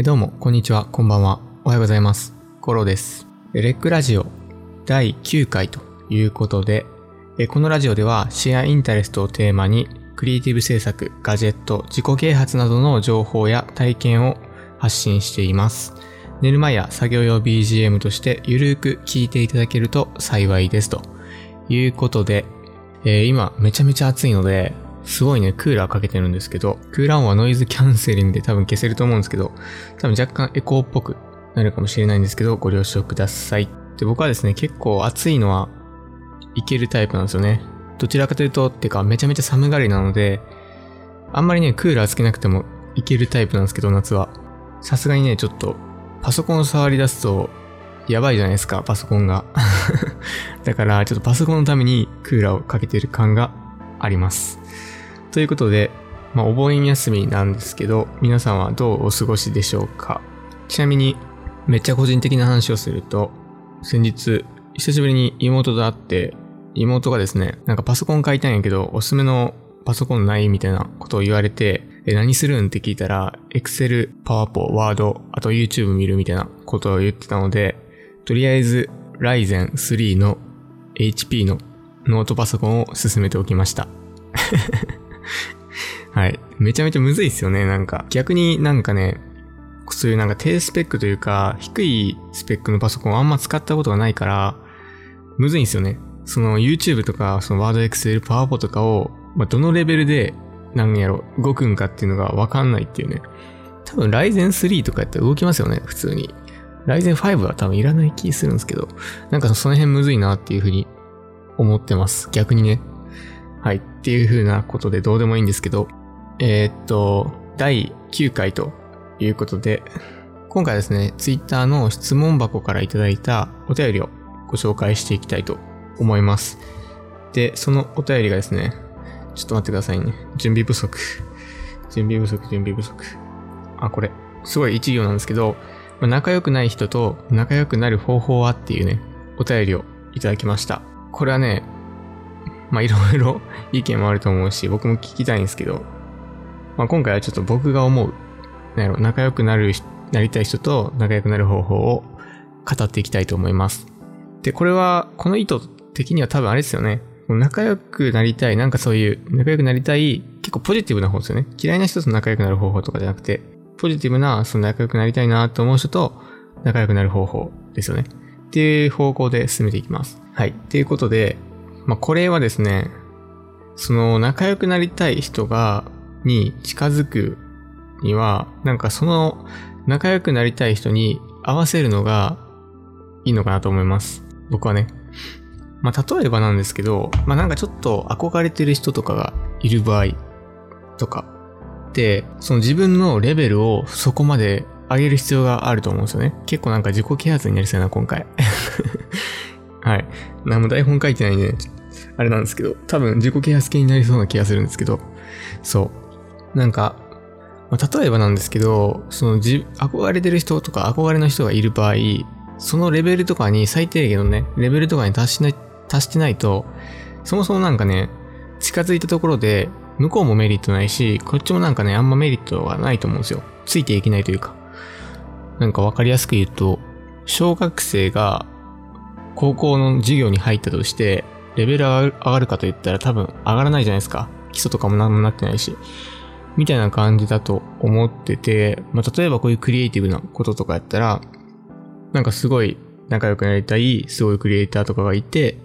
えどうも、こんにちは、こんばんは。おはようございます。コロです。レックラジオ第9回ということで、えこのラジオではシェアインタレストをテーマに、クリエイティブ制作、ガジェット、自己啓発などの情報や体験を発信しています。寝る前や作業用 BGM としてゆるーく聞いていただけると幸いです。ということで、えー今めちゃめちゃ暑いので、すごいね、クーラーかけてるんですけど、クーラー音はノイズキャンセリングで多分消せると思うんですけど、多分若干エコーっぽくなるかもしれないんですけど、ご了承ください。で、僕はですね、結構暑いのはいけるタイプなんですよね。どちらかというと、ってかめちゃめちゃ寒がりなので、あんまりね、クーラーつけなくてもいけるタイプなんですけど、夏は。さすがにね、ちょっと、パソコンを触り出すと、やばいじゃないですか、パソコンが。だから、ちょっとパソコンのためにクーラーをかけてる感があります。ということで、まあ、お盆休みなんですけど、皆さんはどうお過ごしでしょうか？ちなみに、めっちゃ個人的な話をすると、先日、久しぶりに妹と会って、妹がですね、なんかパソコン買いたいんやけど、おすすめのパソコンないみたいなことを言われて、え、何するんって聞いたら、Excel、PowerPoint、Word、あと YouTube 見るみたいなことを言ってたので、とりあえず、Ryzen 3の HP のノートパソコンを進めておきました。はい。めちゃめちゃむずいっすよね、なんか。逆になんかね、そういうなんか低スペックというか、低いスペックのパソコンをあんま使ったことがないから、むずいんですよね。その YouTube とか、その Word、Excel、PowerPoint とかを、まあ、どのレベルで、なんやろ、動くんかっていうのがわかんないっていうね。多分 Ryzen 3とかやったら動きますよね、普通に。Ryzen 5は多分いらない気するんですけど、なんかその辺むずいなっていうふうに思ってます。逆にね。はい。っていう風なことでどうでもいいんですけど、えーっと、第9回ということで、今回ですね、Twitter の質問箱からいただいたお便りをご紹介していきたいと思います。で、そのお便りがですね、ちょっと待ってくださいね。準備不足。準備不足、準備不足。あ、これ、すごい一行なんですけど、まあ仲良くない人と仲良くなる方法はっていうね、お便りをいただきました。これはね、まあいろいろ 意見もあると思うし、僕も聞きたいんですけど、まあ今回はちょっと僕が思う、なん、仲良くなる、なりたい人と仲良くなる方法を語っていきたいと思います。で、これは、この意図的には多分あれですよね。仲良くなりたい、なんかそういう、仲良くなりたい、結構ポジティブな方ですよね。嫌いな人と仲良くなる方法とかじゃなくて、ポジティブな、その仲良くなりたいなと思う人と仲良くなる方法ですよね。っていう方向で進めていきます。はい。っていうことで、まあ、これはですね、その仲良くなりたい人が、に近づくには、なんかその仲良くなりたい人に合わせるのがいいのかなと思います。僕はね。まあ、例えばなんですけど、まあ、なんかちょっと憧れてる人とかがいる場合とかって、その自分のレベルをそこまで上げる必要があると思うんですよね。結構なんか自己啓発になりそうやな、今回。はい。何も台本書いてないんで、あれなんですけど、多分自己啓発系になりそうな気がするんですけど、そう。なんか、まあ、例えばなんですけど、そのじ、憧れてる人とか憧れの人がいる場合、そのレベルとかに最低限のね、レベルとかに達しない、達してないと、そもそもなんかね、近づいたところで、向こうもメリットないし、こっちもなんかね、あんまメリットがないと思うんですよ。ついていけないというか。なんかわかりやすく言うと、小学生が高校の授業に入ったとして、レベル上がるかと言ったら多分上がらないじゃないですか。基礎とかも何もなってないし。みたいな感じだと思ってて、まあ、例えばこういうクリエイティブなこととかやったら、なんかすごい仲良くなりたい、すごいクリエイターとかがいて、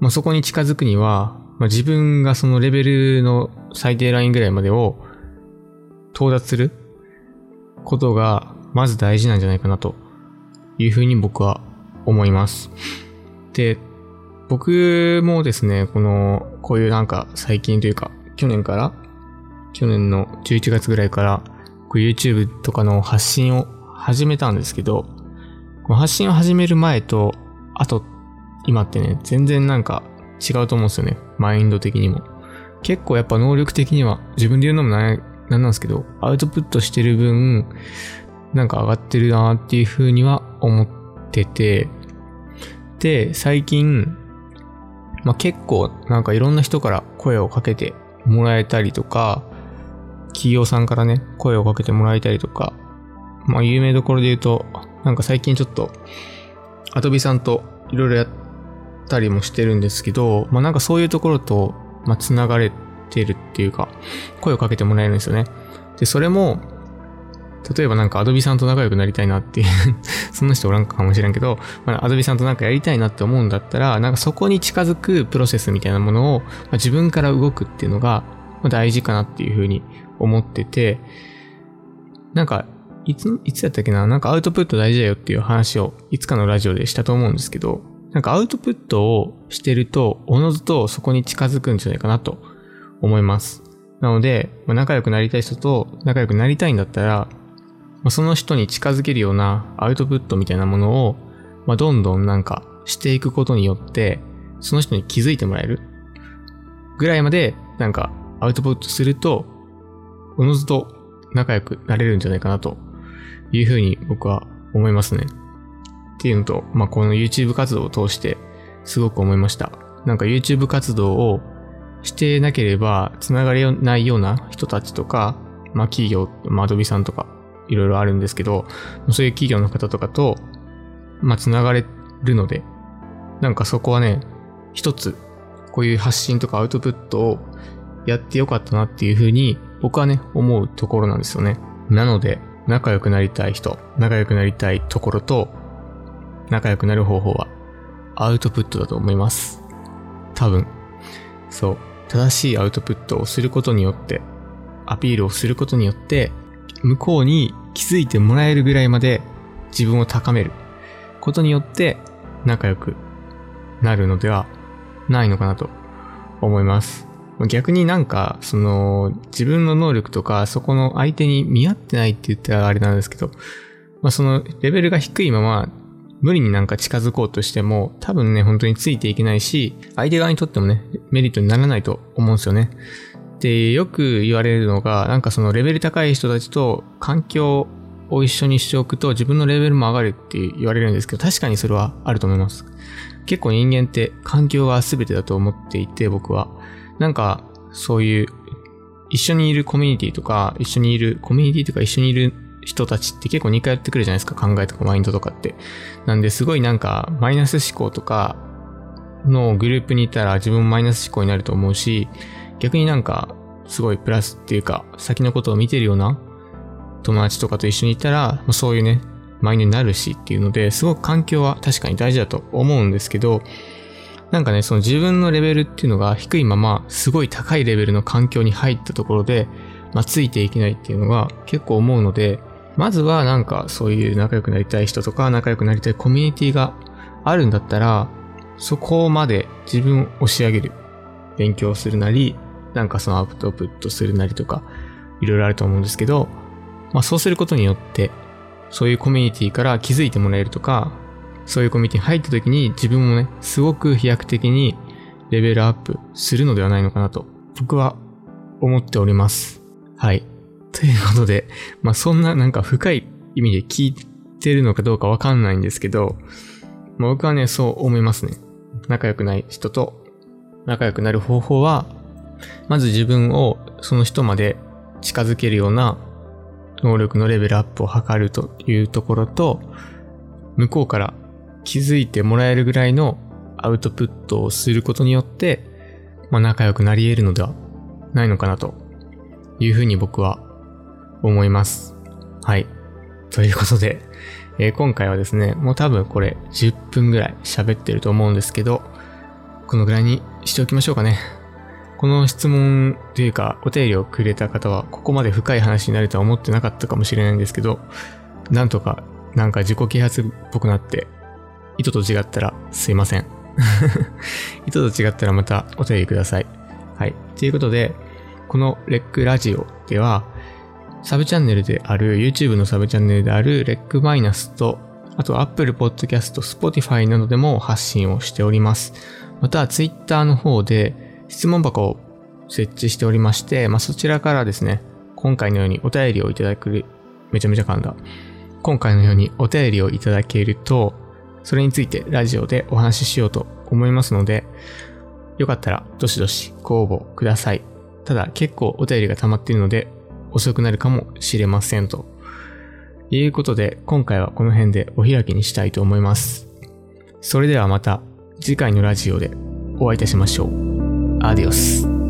まあ、そこに近づくには、まあ、自分がそのレベルの最低ラインぐらいまでを到達することがまず大事なんじゃないかなというふうに僕は思います。で、僕もですね、この、こういうなんか最近というか、去年から、去年の11月ぐらいから、YouTube とかの発信を始めたんですけど、この発信を始める前と、あと、今ってね、全然なんか違うと思うんですよね。マインド的にも。結構やっぱ能力的には、自分で言うのもなんなんなんですけど、アウトプットしてる分、なんか上がってるなーっていう風には思ってて、で、最近、まあ、結構なんかいろんな人から声をかけてもらえたりとか、企業さんからね、声をかけてもらえたりとか、まあ有名どころで言うと、なんか最近ちょっと、アドビさんといろいろやったりもしてるんですけど、まあなんかそういうところと、まあ繋がれてるっていうか、声をかけてもらえるんですよね。で、それも、例えばなんかアドビさんと仲良くなりたいなっていう そんな人おらんかもしれんけど、まあ、アドビさんとなんかやりたいなって思うんだったら、なんかそこに近づくプロセスみたいなものを、まあ、自分から動くっていうのが大事かなっていうふうに思ってて、なんか、いつ、いつやったっけななんかアウトプット大事だよっていう話をいつかのラジオでしたと思うんですけど、なんかアウトプットをしてると、おのずとそこに近づくんじゃないかなと思います。なので、まあ、仲良くなりたい人と仲良くなりたいんだったら、その人に近づけるようなアウトプットみたいなものを、まあ、どんどんなんかしていくことによって、その人に気づいてもらえるぐらいまで、なんかアウトプットすると、おのずと仲良くなれるんじゃないかなというふうに僕は思いますね。っていうのと、まあ、この YouTube 活動を通してすごく思いました。なんか YouTube 活動をしてなければ繋がれないような人たちとか、まあ、企業、まあ、アドビさんとかいろいろあるんですけど、そういう企業の方とかと、まあ、繋がれるので、なんかそこはね、一つ、こういう発信とかアウトプットをやってよかったなっていうふうに、僕はね、思うところなんですよね。なので、仲良くなりたい人、仲良くなりたいところと、仲良くなる方法は、アウトプットだと思います。多分。そう。正しいアウトプットをすることによって、アピールをすることによって、向こうに気づいてもらえるぐらいまで自分を高めることによって仲良くなるのではないのかなと思います。逆になんか、その、自分の能力とか、そこの相手に見合ってないって言ったらあれなんですけど、まあそのレベルが低いまま、無理になんか近づこうとしても、多分ね、本当についていけないし、相手側にとってもね、メリットにならないと思うんですよね。で、よく言われるのが、なんかそのレベル高い人たちと環境を一緒にしておくと自分のレベルも上がるって言われるんですけど、確かにそれはあると思います。結構人間って環境が全てだと思っていて、僕は。なんか、そういう、一緒にいるコミュニティとか、一緒にいる、コミュニティとか一緒にいる人たちって結構似通ってくるじゃないですか、考えとかマインドとかって。なんですごいなんか、マイナス思考とかのグループにいたら自分もマイナス思考になると思うし、逆になんか、すごいプラスっていうか、先のことを見てるような友達とかと一緒にいたら、そういうね、マインドになるしっていうので、すごく環境は確かに大事だと思うんですけど、なんかね、その自分のレベルっていうのが低いまま、すごい高いレベルの環境に入ったところで、まあ、ついていけないっていうのが結構思うので、まずはなんかそういう仲良くなりたい人とか仲良くなりたいコミュニティがあるんだったら、そこまで自分を押し上げる。勉強するなり、なんかそのアウトプットするなりとか、いろいろあると思うんですけど、まあそうすることによって、そういうコミュニティから気づいてもらえるとか、そういうコミュニティに入った時に自分もね、すごく飛躍的にレベルアップするのではないのかなと、僕は思っております。はい。ということで、まあそんななんか深い意味で聞いてるのかどうかわかんないんですけど、まあ、僕はね、そう思いますね。仲良くない人と仲良くなる方法は、まず自分をその人まで近づけるような能力のレベルアップを図るというところと、向こうから気づいてもらえるぐらいのアウトプットをすることによって、まあ、仲良くなり得るのではないのかなというふうに僕は思います。はい。ということで、えー、今回はですね、もう多分これ10分ぐらい喋ってると思うんですけど、このぐらいにしておきましょうかね。この質問というか、お便りをくれた方は、ここまで深い話になるとは思ってなかったかもしれないんですけど、なんとか、なんか自己啓発っぽくなって、意図と違ったらすいません。意図と違ったらまたお便りください。はい。ということで、このレックラジオでは、サブチャンネルである、YouTube のサブチャンネルであるレックマイナスと、あと Apple Podcast、Spotify などでも発信をしております。また、ツイッターの方で質問箱を設置しておりまして、まあ、そちらからですね、今回のようにお便りをいただく、めちゃめちゃ噛んだ。今回のようにお便りをいただけると、それについてラジオでお話ししようと思いますので、よかったらどしどしご応募ください。ただ結構お便りが溜まっているので遅くなるかもしれませんということで、今回はこの辺でお開きにしたいと思います。それではまた次回のラジオでお会いいたしましょう。アディオス。